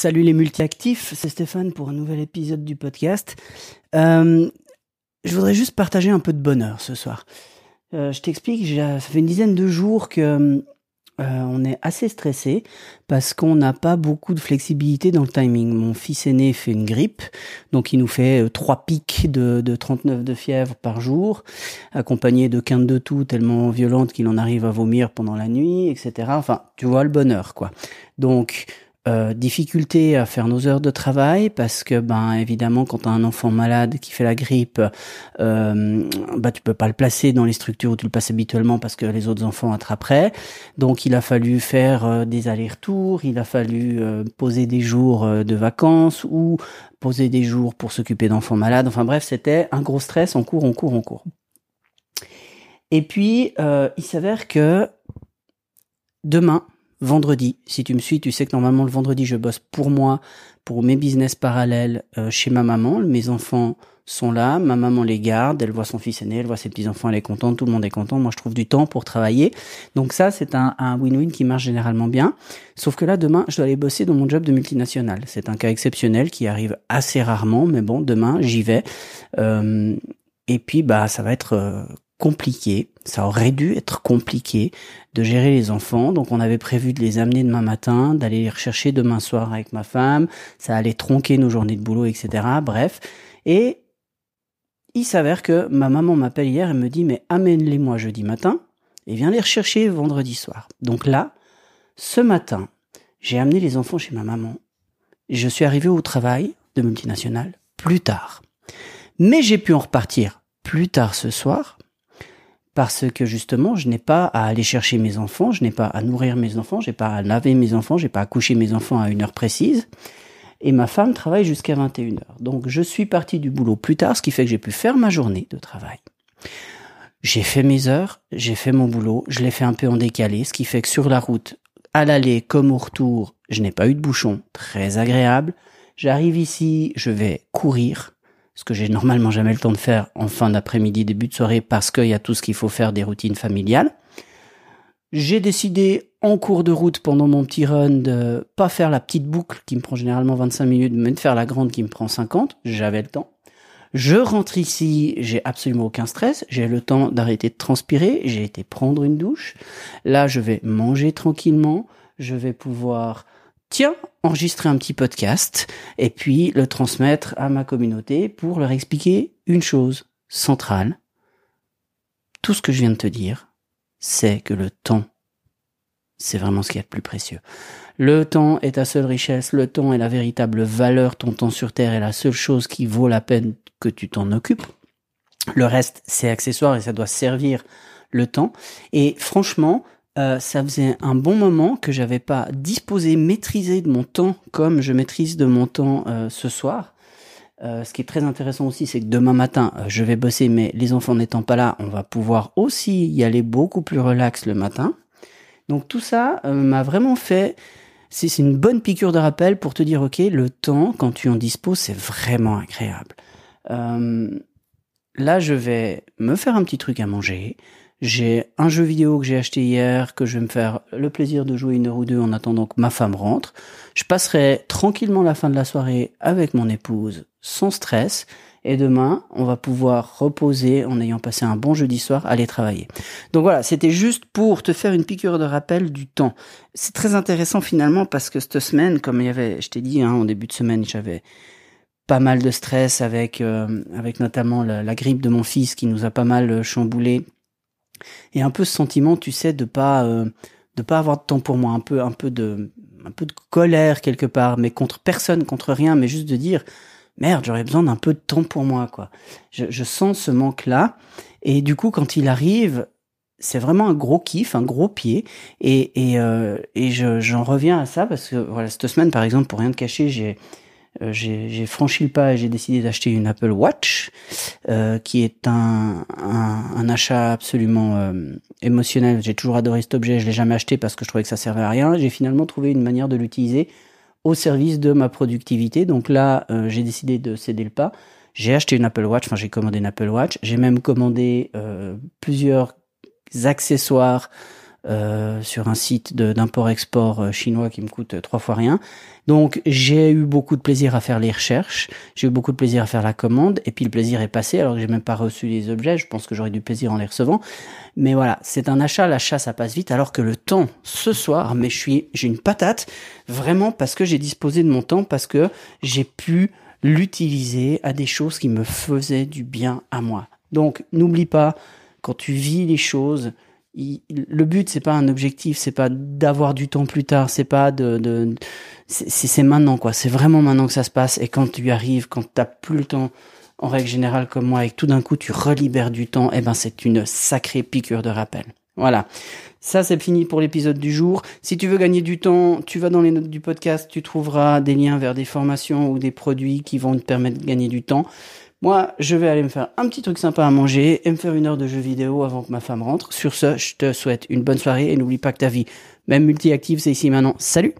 Salut les multi-actifs, c'est Stéphane pour un nouvel épisode du podcast. Euh, je voudrais juste partager un peu de bonheur ce soir. Euh, je t'explique, ça fait une dizaine de jours que euh, on est assez stressé parce qu'on n'a pas beaucoup de flexibilité dans le timing. Mon fils aîné fait une grippe, donc il nous fait trois pics de, de 39 de fièvre par jour, accompagné de quintes de tout tellement violentes qu'il en arrive à vomir pendant la nuit, etc. Enfin, tu vois le bonheur, quoi. Donc, euh, difficulté à faire nos heures de travail parce que ben évidemment quand as un enfant malade qui fait la grippe euh, bah tu peux pas le placer dans les structures où tu le passes habituellement parce que les autres enfants attraperaient. Donc il a fallu faire euh, des allers-retours il a fallu euh, poser des jours de vacances ou poser des jours pour s'occuper d'enfants malades. Enfin bref c'était un gros stress. En cours en cours en cours et puis il s'avère que demain vendredi. Si tu me suis, tu sais que normalement le vendredi, je bosse pour moi, pour mes business parallèles euh, chez ma maman. Mes enfants sont là, ma maman les garde, elle voit son fils aîné, elle voit ses petits-enfants, elle est contente, tout le monde est content. Moi, je trouve du temps pour travailler. Donc ça, c'est un win-win qui marche généralement bien. Sauf que là, demain, je dois aller bosser dans mon job de multinationale. C'est un cas exceptionnel qui arrive assez rarement, mais bon, demain, j'y vais. Euh, et puis, bah, ça va être euh, compliqué, ça aurait dû être compliqué de gérer les enfants. Donc on avait prévu de les amener demain matin, d'aller les rechercher demain soir avec ma femme. Ça allait tronquer nos journées de boulot, etc. Bref. Et il s'avère que ma maman m'appelle hier et me dit mais amène-les-moi jeudi matin et viens les rechercher vendredi soir. Donc là, ce matin, j'ai amené les enfants chez ma maman. Je suis arrivé au travail de multinationale plus tard. Mais j'ai pu en repartir plus tard ce soir parce que justement, je n'ai pas à aller chercher mes enfants, je n'ai pas à nourrir mes enfants, j'ai pas à laver mes enfants, j'ai pas à coucher mes enfants à une heure précise. Et ma femme travaille jusqu'à 21h. Donc je suis parti du boulot plus tard, ce qui fait que j'ai pu faire ma journée de travail. J'ai fait mes heures, j'ai fait mon boulot, je l'ai fait un peu en décalé, ce qui fait que sur la route, à l'aller comme au retour, je n'ai pas eu de bouchon, très agréable. J'arrive ici, je vais courir, ce que j'ai normalement jamais le temps de faire en fin d'après-midi, début de soirée, parce qu'il y a tout ce qu'il faut faire des routines familiales. J'ai décidé en cours de route pendant mon petit run de pas faire la petite boucle qui me prend généralement 25 minutes, mais de faire la grande qui me prend 50. J'avais le temps. Je rentre ici, j'ai absolument aucun stress, j'ai le temps d'arrêter de transpirer, j'ai été prendre une douche. Là, je vais manger tranquillement, je vais pouvoir tiens, enregistrer un petit podcast et puis le transmettre à ma communauté pour leur expliquer une chose centrale. Tout ce que je viens de te dire, c'est que le temps, c'est vraiment ce qu'il y a de plus précieux. Le temps est ta seule richesse, le temps est la véritable valeur, ton temps sur Terre est la seule chose qui vaut la peine que tu t'en occupes. Le reste, c'est accessoire et ça doit servir le temps. Et franchement, euh, ça faisait un bon moment que j'avais pas disposé, maîtrisé de mon temps comme je maîtrise de mon temps euh, ce soir. Euh, ce qui est très intéressant aussi, c'est que demain matin, je vais bosser, mais les enfants n'étant pas là, on va pouvoir aussi y aller beaucoup plus relax le matin. Donc tout ça m'a vraiment fait, c'est une bonne piqûre de rappel pour te dire, ok, le temps, quand tu en disposes, c'est vraiment agréable. là, je vais me faire un petit truc à manger. J'ai un jeu vidéo que j'ai acheté hier, que je vais me faire le plaisir de jouer une heure ou deux en attendant que ma femme rentre. Je passerai tranquillement la fin de la soirée avec mon épouse, sans stress. Et demain, on va pouvoir reposer en ayant passé un bon jeudi soir, aller travailler. Donc voilà, c'était juste pour te faire une piqûre de rappel du temps. C'est très intéressant finalement parce que cette semaine, comme il y avait, je t'ai dit, hein, en début de semaine, j'avais pas mal de stress avec, euh, avec notamment la, la, grippe de mon fils qui nous a pas mal chamboulé et un peu ce sentiment, tu sais, de pas euh, de pas avoir de temps pour moi, un peu un peu de un peu de colère quelque part, mais contre personne, contre rien, mais juste de dire merde, j'aurais besoin d'un peu de temps pour moi, quoi. Je, sens ce manque-là, et du coup, quand il arrive, c'est vraiment un gros kiff, un gros pied, et et, euh, et j'en reviens à ça parce que voilà, cette semaine, par exemple, pour rien te cacher, j'ai j'ai franchi le pas et j'ai décidé d'acheter une Apple Watch, euh, qui est un, un, achat absolument euh, émotionnel. J'ai toujours adoré cet objet, je l'ai jamais acheté parce que je trouvais que ça servait à rien. J'ai finalement trouvé une manière de l'utiliser au service de ma productivité. Donc là, euh, j'ai décidé de céder le pas. J'ai acheté une Apple Watch, enfin j'ai commandé une Apple Watch. J'ai même commandé plusieurs accessoires euh, sur un site d'import-export euh, chinois qui me coûte trois fois rien. Donc j'ai eu beaucoup de plaisir à faire les recherches, j'ai eu beaucoup de plaisir à faire la commande, et puis le plaisir est passé alors que j'ai même pas reçu les objets. Je pense que j'aurais du plaisir en les recevant. Mais voilà, c'est un achat, l'achat ça passe vite, alors que le temps ce soir, mais je suis, j'ai une patate vraiment parce que j'ai disposé de mon temps, parce que j'ai pu l'utiliser à des choses qui me faisaient du bien à moi. Donc n'oublie pas quand tu vis les choses le but c'est pas un objectif, c'est pas d'avoir du temps plus tard, c'est pas de, de c'est maintenant quoi, c'est vraiment maintenant que ça se passe et quand tu y arrives, quand t'as plus le temps en règle générale comme moi et que tout d'un coup tu relibères du temps, eh ben c'est une sacrée piqûre de rappel. Voilà. Ça, c'est fini pour l'épisode du jour. Si tu veux gagner du temps, tu vas dans les notes du podcast, tu trouveras des liens vers des formations ou des produits qui vont te permettre de gagner du temps. Moi, je vais aller me faire un petit truc sympa à manger et me faire une heure de jeu vidéo avant que ma femme rentre. Sur ce, je te souhaite une bonne soirée et n'oublie pas que ta vie, même multi-active, c'est ici maintenant. Salut